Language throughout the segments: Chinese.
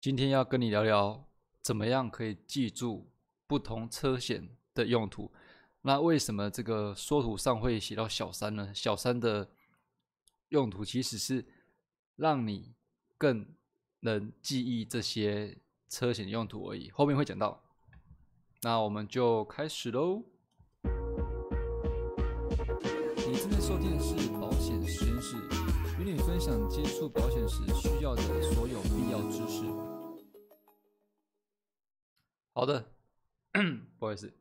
今天要跟你聊聊，怎么样可以记住不同车险的用途。那为什么这个缩图上会写到小三呢？小三的用途其实是让你更能记忆这些车险用途而已。后面会讲到，那我们就开始喽。你正在收听的是，与你分享接触保险时需要的所有必要知识。好的，不好意思。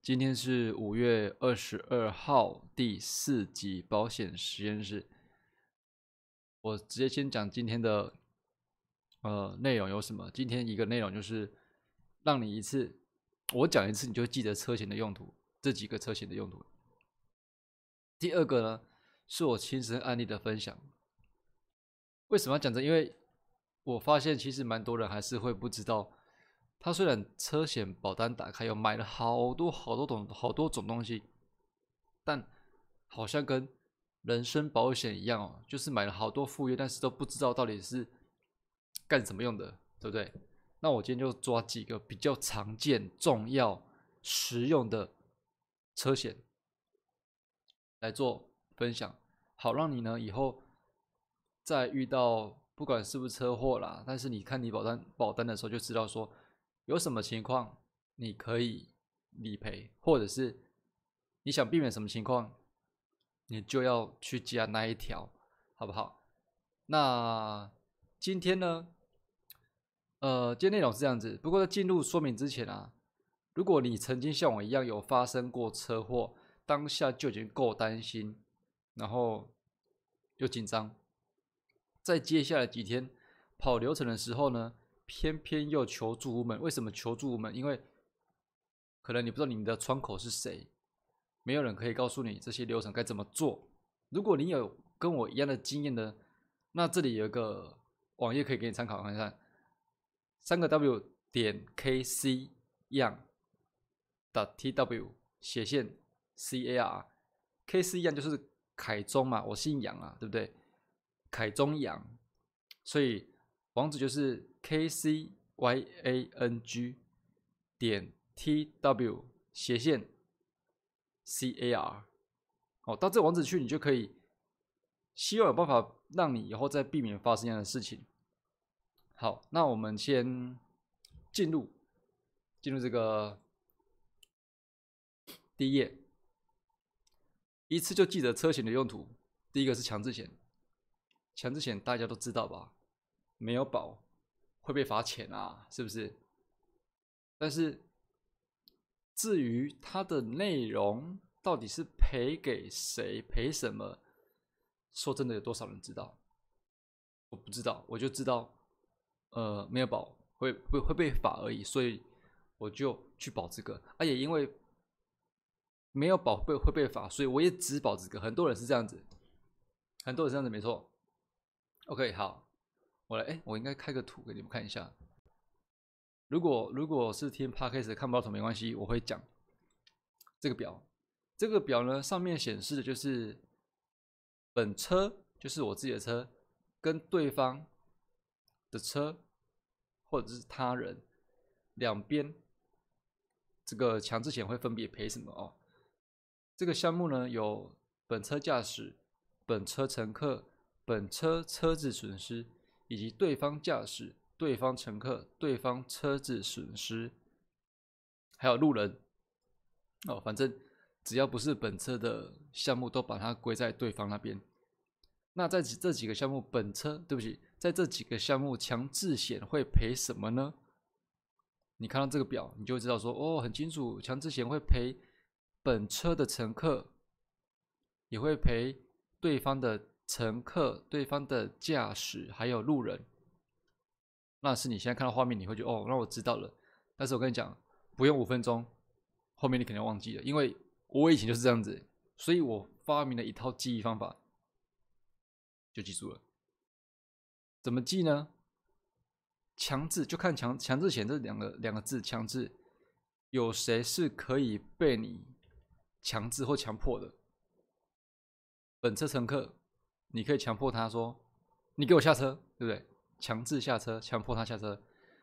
今天是五月二十二号，第四集保险实验室。我直接先讲今天的呃内容有什么。今天一个内容就是让你一次，我讲一次你就记得车险的用途，这几个车险的用途。第二个呢，是我亲身案例的分享。为什么要讲这？因为我发现其实蛮多人还是会不知道。他虽然车险保单打开有买了好多好多种好多种东西，但好像跟人身保险一样哦，就是买了好多副业，但是都不知道到底是干什么用的，对不对？那我今天就抓几个比较常见、重要、实用的车险来做分享，好让你呢以后在遇到不管是不是车祸啦，但是你看你保单保单的时候就知道说。有什么情况你可以理赔，或者是你想避免什么情况，你就要去加那一条，好不好？那今天呢？呃，今天内容是这样子。不过在进入说明之前啊，如果你曾经像我一样有发生过车祸，当下就已经够担心，然后又紧张，在接下来几天跑流程的时候呢？偏偏又求助无门，为什么求助无门？因为可能你不知道你们的窗口是谁，没有人可以告诉你这些流程该怎么做。如果你有跟我一样的经验呢，那这里有一个网页可以给你参考看看，三个 W 点 K C 样的 T W 斜线 C A R，K C 样就是凯中嘛，我姓杨啊，对不对？凯中杨，所以。网址就是 k c y a n g 点 t w 斜线 c a r，哦，到这网址去，你就可以希望有办法让你以后再避免发生这样的事情。好，那我们先进入进入这个第一页，一次就记得车险的用途。第一个是强制险，强制险大家都知道吧？没有保会被罚钱啊，是不是？但是至于它的内容到底是赔给谁、赔什么，说真的，有多少人知道？我不知道，我就知道，呃，没有保会会会被罚而已，所以我就去保这个。啊，也因为没有保被会被罚，所以我也只保这个。很多人是这样子，很多人这样子，没错。OK，好。我来，哎，我应该开个图给你们看一下。如果如果是听 podcast 看不到图没关系，我会讲这个表。这个表呢，上面显示的就是本车，就是我自己的车，跟对方的车或者是他人两边这个强制险会分别赔什么哦。这个项目呢，有本车驾驶、本车乘客、本车车子损失。以及对方驾驶、对方乘客、对方车子损失，还有路人哦，反正只要不是本车的项目，都把它归在对方那边。那在这几个项目，本车对不起，在这几个项目强制险会赔什么呢？你看到这个表，你就知道说哦，很清楚，强制险会赔本车的乘客，也会赔对方的。乘客、对方的驾驶还有路人，那是你现在看到画面，你会觉得哦，那我知道了。但是我跟你讲，不用五分钟，后面你肯定忘记了，因为我以前就是这样子，所以我发明了一套记忆方法，就记住了。怎么记呢？强制就看强强制险这两个两个字，强制有谁是可以被你强制或强迫的？本车乘客。你可以强迫他说：“你给我下车，对不对？”强制下车，强迫他下车。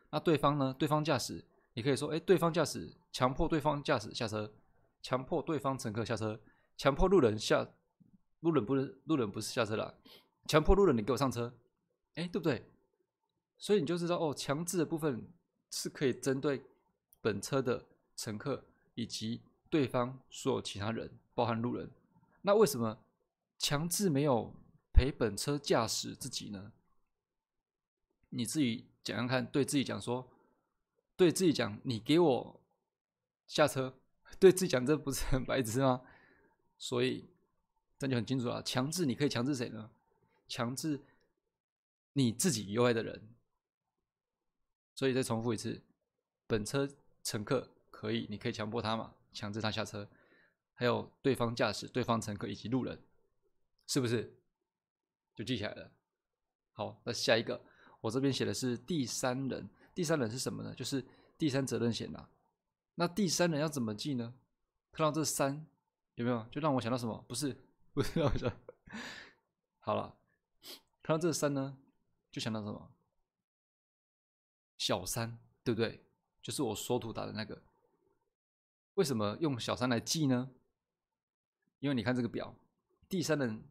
那对方呢？对方驾驶，你可以说，哎，对方驾驶强迫对方驾驶下车，强迫对方乘客下车，强迫路人下，路人不是路人不是下车了，强迫路人你给我上车，哎，对不对？所以你就知道哦，强制的部分是可以针对本车的乘客以及对方所有其他人，包含路人。那为什么强制没有赔本车驾驶自己呢？你自己讲讲看，对自己讲说，对自己讲，你给我下车，对自己讲，这不是很白痴吗？所以这就很清楚了，强制你可以强制谁呢？强制你自己以外的人。所以再重复一次，本车乘客可以，你可以强迫他嘛，强制他下车，还有对方驾驶、对方乘客以及路人，是不是？就记起来了。好，那下一个。我这边写的是第三人，第三人是什么呢？就是第三责任险呐。那第三人要怎么记呢？看到这三有没有？就让我想到什么？不是，不是让我想。好了，看到这三呢，就想到什么？小三，对不对？就是我缩图打的那个。为什么用小三来记呢？因为你看这个表，第三人。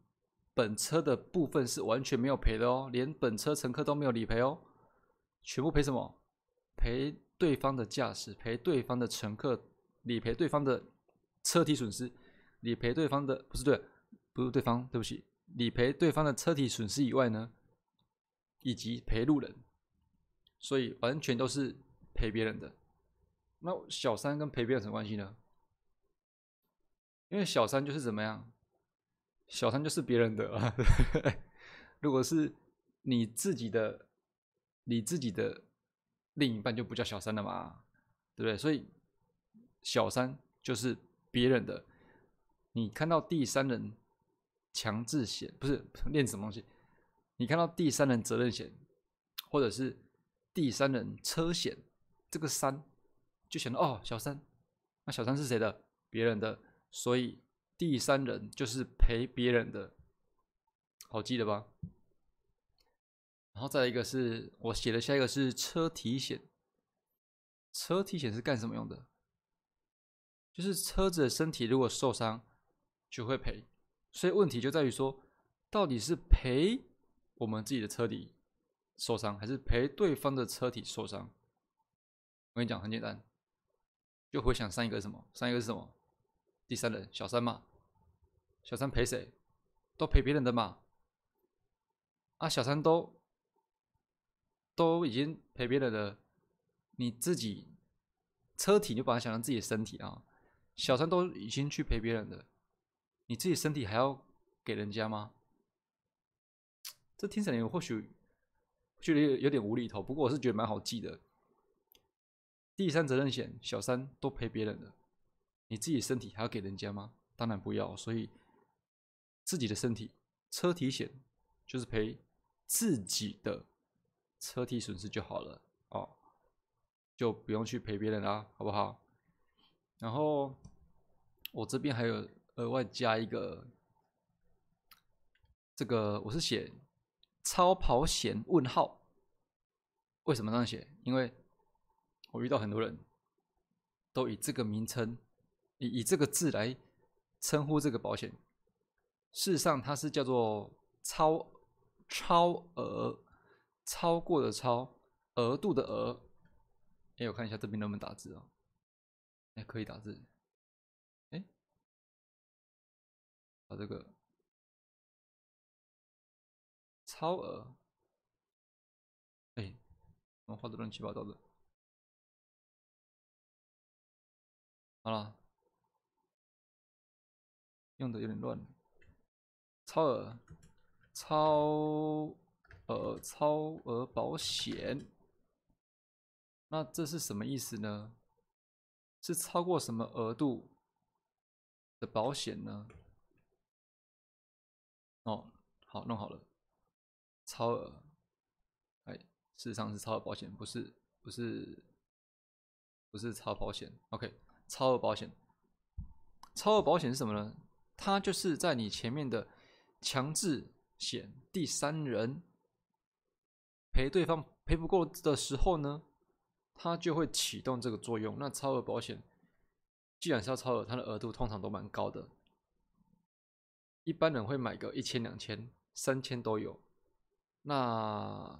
本车的部分是完全没有赔的哦，连本车乘客都没有理赔哦，全部赔什么？赔对方的驾驶，赔对方的乘客，理赔对方的车体损失，理赔对方的不是对，不是对方，对不起，理赔对方的车体损失以外呢，以及赔路人，所以完全都是赔别人的。那小三跟赔别人什么关系呢？因为小三就是怎么样？小三就是别人的啊，如果是你自己的，你自己的另一半就不叫小三了嘛，对不对？所以小三就是别人的。你看到第三人强制险，不是练什么东西？你看到第三人责任险，或者是第三人车险，这个三就想到哦，小三，那小三是谁的？别人的，所以。第三人就是赔别人的，好记得吧？然后再一个是我写的下一个是车体险，车体险是干什么用的？就是车子的身体如果受伤就会赔，所以问题就在于说，到底是赔我们自己的车体受伤，还是赔对方的车体受伤？我跟你讲很简单，就回想上一个是什么？上一个是什么？第三人小三嘛。小三陪谁？都陪别人的嘛。啊，小三都都已经陪别人的，你自己车体就把它想成自己的身体啊。小三都已经去陪别人的，你自己身体还要给人家吗？这听起来或许觉得有点无厘头，不过我是觉得蛮好记的。第三责任险，小三都赔别人的，你自己身体还要给人家吗？当然不要，所以。自己的身体，车体险就是赔自己的车体损失就好了哦，就不用去赔别人啦，好不好？然后我这边还有额外加一个，这个我是写超跑险问号，为什么这样写？因为我遇到很多人都以这个名称，以以这个字来称呼这个保险。事实上，它是叫做超超额，超过的超额度的额。哎，我看一下这边能不能打字啊？哎，可以打字。哎，把这个超额。哎，我画的乱七八糟的。好了，用的有点乱。超额、超额、超额保险，那这是什么意思呢？是超过什么额度的保险呢？哦，好，弄好了，超额，哎，事实上是超额保险，不是，不是，不是超保险。OK，超额保险，超额保险是什么呢？它就是在你前面的。强制险第三人赔对方赔不够的时候呢，它就会启动这个作用。那超额保险既然是要超额，它的额度通常都蛮高的，一般人会买个一千、两千、三千都有。那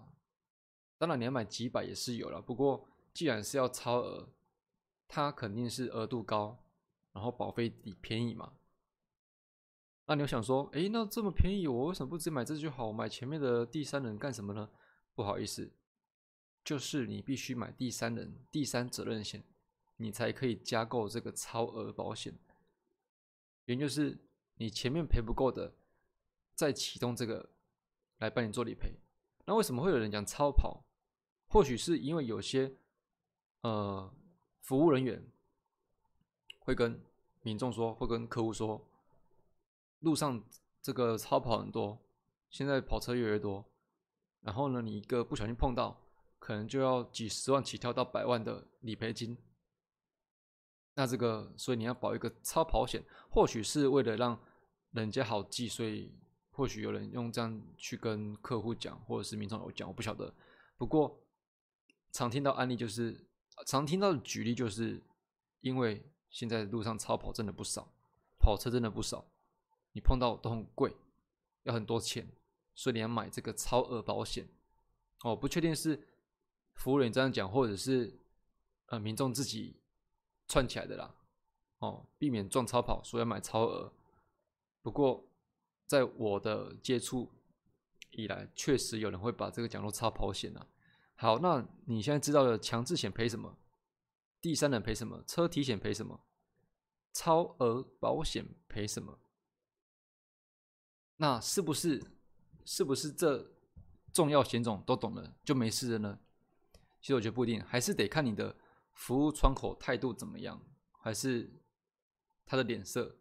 当然你要买几百也是有了，不过既然是要超额，它肯定是额度高，然后保费便宜嘛。那你想说，哎，那这么便宜，我为什么不直接买这就好？买前面的第三人干什么呢？不好意思，就是你必须买第三人第三责任险，你才可以加购这个超额保险。原因就是你前面赔不够的，再启动这个来帮你做理赔。那为什么会有人讲超跑？或许是因为有些呃服务人员会跟民众说，会跟客户说。路上这个超跑很多，现在跑车越来越多，然后呢，你一个不小心碰到，可能就要几十万起跳到百万的理赔金。那这个，所以你要保一个超跑险，或许是为了让人家好记，所以或许有人用这样去跟客户讲，或者是民众有讲，我不晓得。不过常听到案例就是，常听到的举例就是，因为现在路上超跑真的不少，跑车真的不少。你碰到都很贵，要很多钱，所以你要买这个超额保险。哦，不确定是服务员这样讲，或者是呃民众自己串起来的啦。哦，避免撞超跑，所以要买超额。不过在我的接触以来，确实有人会把这个讲作超跑险啊。好，那你现在知道了强制险赔什么？第三人赔什么？车体险赔什么？超额保险赔什么？那是不是是不是这重要险种都懂了就没事了呢？其实我觉得不一定，还是得看你的服务窗口态度怎么样，还是他的脸色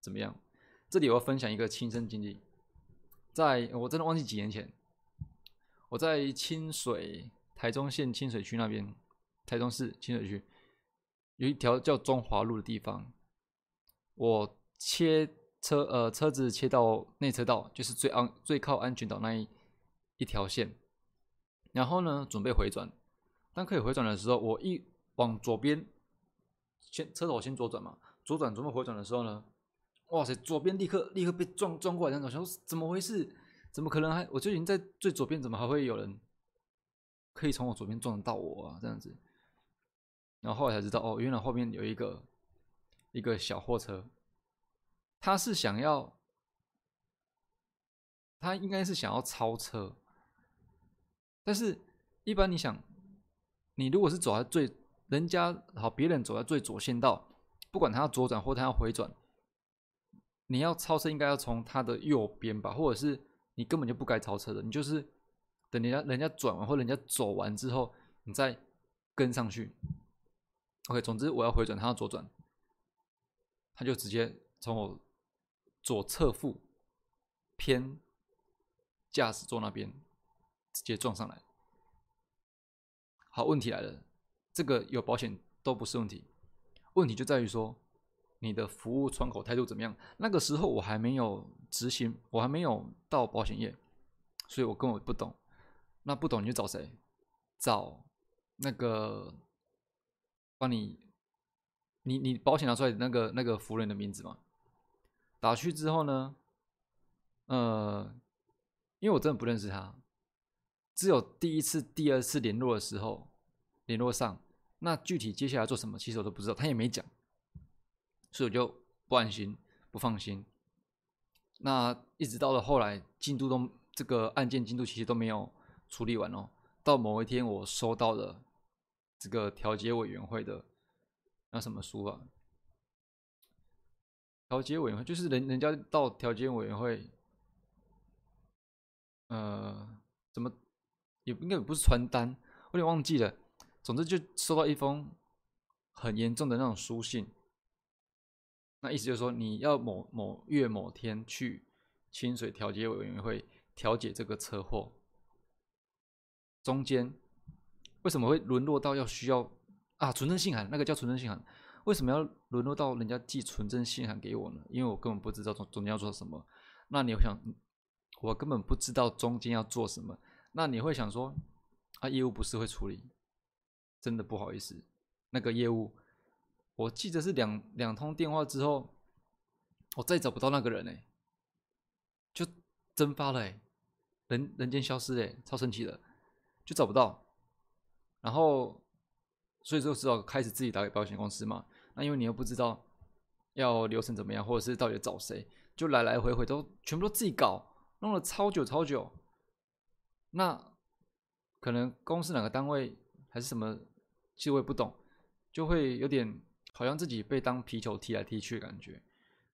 怎么样。这里我要分享一个亲身经历，在我真的忘记几年前，我在清水台中县清水区那边，台中市清水区有一条叫中华路的地方，我切。车呃，车子切到内车道，就是最安最靠安全岛那一一条线。然后呢，准备回转。当可以回转的时候，我一往左边，先车头先左转嘛，左转准备回转的时候呢，哇塞，左边立刻立刻被撞撞过来，那种想说怎么回事？怎么可能还？我就已经在最左边，怎么还会有人可以从我左边撞到我啊？这样子。然后后来才知道，哦，原来后面有一个一个小货车。他是想要，他应该是想要超车，但是，一般你想，你如果是走在最人家好，别人走在最左线道，不管他要左转或他要回转，你要超车应该要从他的右边吧，或者是你根本就不该超车的，你就是等人家人家转完或人家走完之后，你再跟上去。OK，总之我要回转，他要左转，他就直接从我。左侧腹偏驾驶座那边直接撞上来，好，问题来了，这个有保险都不是问题，问题就在于说你的服务窗口态度怎么样。那个时候我还没有执行，我还没有到保险业，所以我根本不懂。那不懂你就找谁？找那个帮你，你你保险拿出来那个那个服务人的名字嘛？打去之后呢，呃，因为我真的不认识他，只有第一次、第二次联络的时候联络上，那具体接下来做什么，其实我都不知道，他也没讲，所以我就不安心、不放心。那一直到了后来，进度都这个案件进度其实都没有处理完哦。到某一天，我收到了这个调解委员会的那什么书啊？调解委员会就是人人家到调解委员会，呃，怎么也应该也不是传单，我有点忘记了。总之就收到一封很严重的那种书信，那意思就是说你要某某月某天去清水调解委员会调解这个车祸，中间为什么会沦落到要需要啊存证信函？那个叫存证信函。为什么要沦落到人家寄纯真信函给我呢？因为我根本不知道中中间要做什么。那你想，我根本不知道中间要做什么，那你会想说，啊，业务不是会处理，真的不好意思，那个业务，我记得是两两通电话之后，我再找不到那个人哎，就蒸发了哎，人人间消失哎，超神奇的，就找不到，然后，所以就只好开始自己打给保险公司嘛。那因为你又不知道要流程怎么样，或者是到底找谁，就来来回回都全部都自己搞，弄了超久超久。那可能公司哪个单位还是什么，其实我也不懂，就会有点好像自己被当皮球踢来踢去的感觉。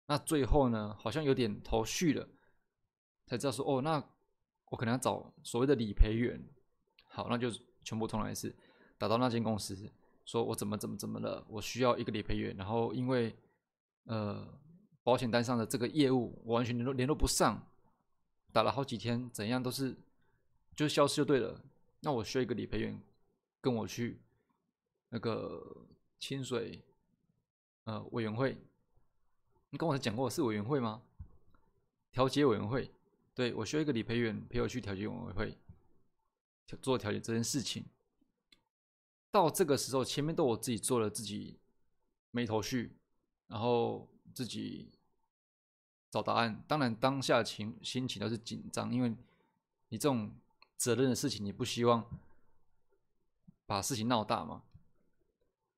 那最后呢，好像有点头绪了，才知道说哦，那我可能要找所谓的理赔员。好，那就全部重来一次，打到那间公司。说我怎么怎么怎么了？我需要一个理赔员，然后因为呃保险单上的这个业务我完全联络联络不上，打了好几天，怎样都是就消失就对了。那我需要一个理赔员跟我去那个清水呃委员会，你跟我讲过是委员会吗？调解委员会，对我需要一个理赔员陪我去调解委员会做调解这件事情。到这个时候，前面都我自己做了，自己没头绪，然后自己找答案。当然，当下情心情都是紧张，因为你这种责任的事情，你不希望把事情闹大嘛。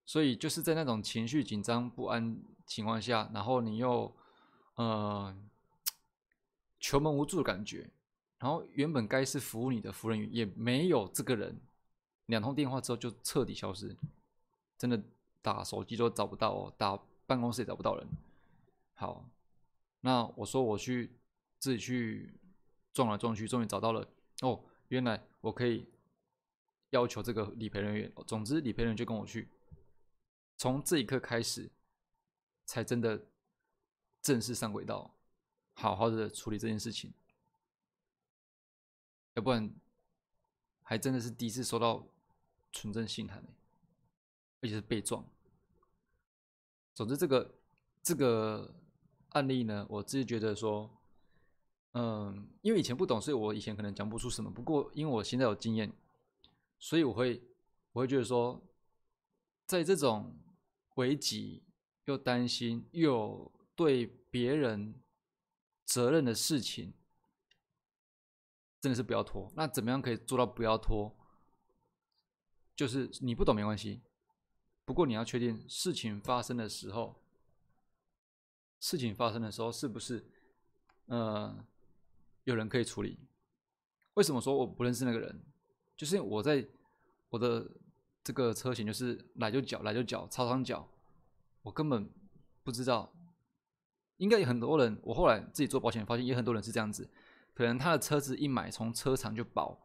所以就是在那种情绪紧张不安情况下，然后你又呃求门无助的感觉，然后原本该是服务你的服务人员也没有这个人。两通电话之后就彻底消失，真的打手机都找不到哦，打办公室也找不到人。好，那我说我去自己去撞来撞去，终于找到了。哦，原来我可以要求这个理赔人员。总之，理赔人员就跟我去。从这一刻开始，才真的正式上轨道，好好的处理这件事情。要不然，还真的是第一次收到。纯正信函而且是被撞。总之，这个这个案例呢，我自己觉得说，嗯，因为以前不懂，所以我以前可能讲不出什么。不过，因为我现在有经验，所以我会我会觉得说，在这种危急又担心又对别人责任的事情，真的是不要拖。那怎么样可以做到不要拖？就是你不懂没关系，不过你要确定事情发生的时候，事情发生的时候是不是呃有人可以处理？为什么说我不认识那个人？就是我在我的这个车型就是来就缴来就缴超长缴，我根本不知道。应该有很多人，我后来自己做保险发现，也很多人是这样子，可能他的车子一买从车厂就保，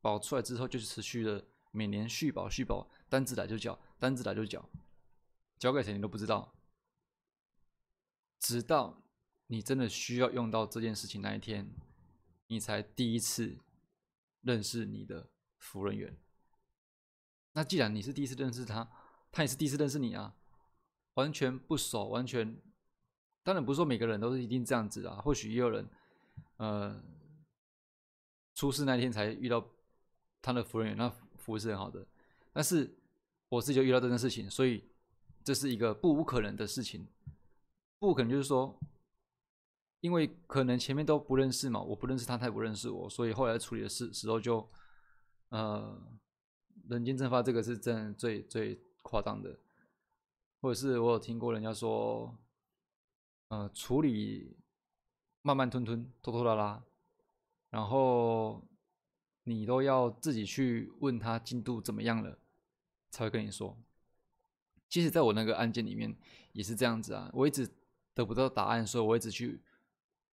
保出来之后就是持续的。每年续保续保，单子来就缴，单子来就缴，交给谁你都不知道，直到你真的需要用到这件事情那一天，你才第一次认识你的服务人员。那既然你是第一次认识他，他也是第一次认识你啊，完全不熟，完全，当然不是说每个人都是一定这样子啊，或许也有人，呃，出事那天才遇到他的服务员，那。服务是很好的，但是我自己就遇到这件事情，所以这是一个不无可能的事情。不可能就是说，因为可能前面都不认识嘛，我不认识他，他也不认识我，所以后来处理的事时候就，呃，人间蒸发这个是真最最夸张的，或者是我有听过人家说，呃，处理慢慢吞吞拖拖拉拉，然后。你都要自己去问他进度怎么样了，才会跟你说。其实，在我那个案件里面也是这样子啊，我一直得不到答案，所以我一直去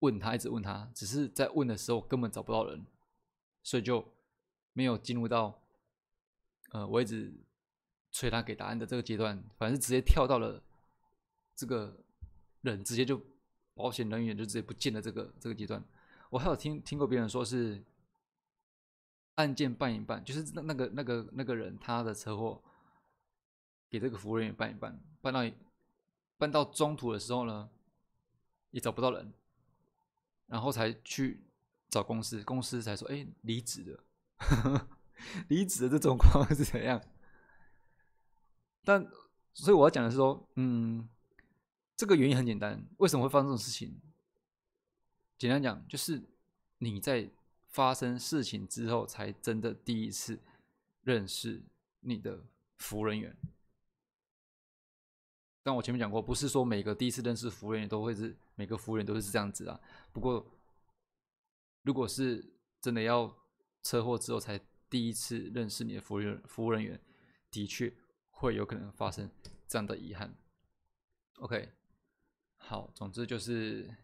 问他，一直问他，只是在问的时候根本找不到人，所以就没有进入到呃，我一直催他给答案的这个阶段，反正直接跳到了这个人直接就保险人员就直接不见了这个这个阶段。我还有听听过别人说是。案件办一办，就是那那个那个那个人他的车祸，给这个服务人员办一办，办到办到中途的时候呢，也找不到人，然后才去找公司，公司才说，哎，离职的，离职的这种状况是怎样？但所以我要讲的是说，嗯，这个原因很简单，为什么会发生这种事情？简单讲，就是你在发生事情之后，才真的第一次认识你的服务人员。但我前面讲过，不是说每个第一次认识服务员都会是每个服务员都是这样子啊。不过，如果是真的要车祸之后才第一次认识你的服务员，服务人员的确会有可能发生这样的遗憾。OK，好，总之就是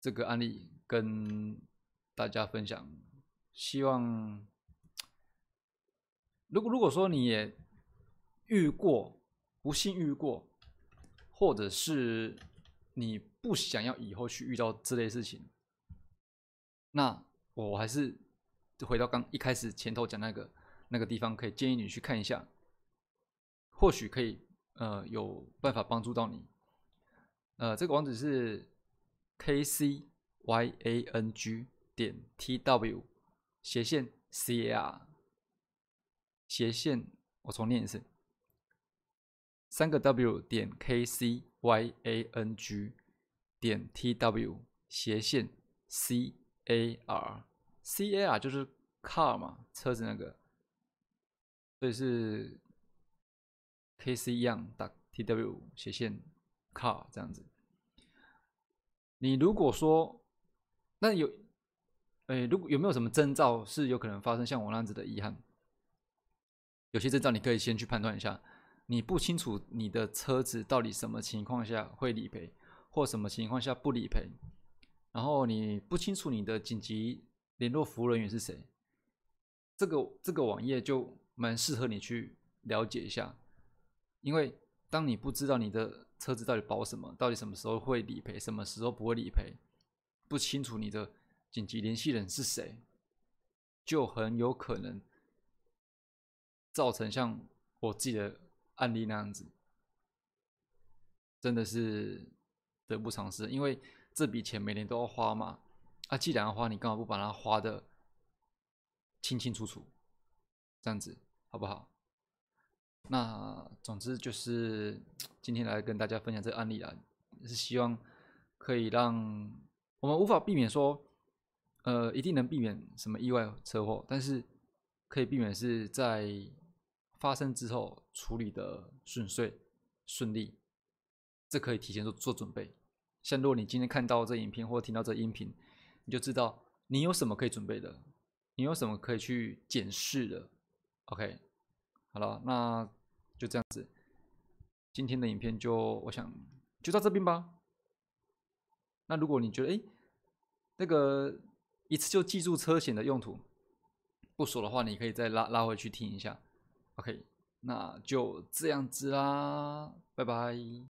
这个案例跟大家分享。希望如果如果说你也遇过。不幸遇过，或者是你不想要以后去遇到这类事情，那我还是就回到刚一开始前头讲那个那个地方，可以建议你去看一下，或许可以呃有办法帮助到你。呃，这个网址是 k c y a n g 点 t w 斜线 c a r 斜线，我重念一次。三个 W 点 K C Y A N G 点 T W 斜线 C A R C A R 就是 car 嘛，车子那个，所以是 K C 一样打 T W 斜线 car 这样子。你如果说那有，哎，如果有没有什么征兆是有可能发生像我那样子的遗憾？有些征兆你可以先去判断一下。你不清楚你的车子到底什么情况下会理赔，或什么情况下不理赔，然后你不清楚你的紧急联络服务人员是谁，这个这个网页就蛮适合你去了解一下，因为当你不知道你的车子到底保什么，到底什么时候会理赔，什么时候不会理赔，不清楚你的紧急联系人是谁，就很有可能造成像我自己的。案例那样子，真的是得不偿失。因为这笔钱每年都要花嘛，啊，既然要花，你干嘛不把它花的清清楚楚，这样子好不好？那总之就是今天来跟大家分享这个案例啊，是希望可以让我们无法避免说，呃，一定能避免什么意外车祸，但是可以避免是在。发生之后处理的顺遂顺利，这可以提前做做准备。像如果你今天看到这影片或听到这音频，你就知道你有什么可以准备的，你有什么可以去检视的。OK，好了，那就这样子，今天的影片就我想就到这边吧。那如果你觉得哎，那个一次就记住车险的用途不熟的话，你可以再拉拉回去听一下。OK，那就这样子啦，拜拜。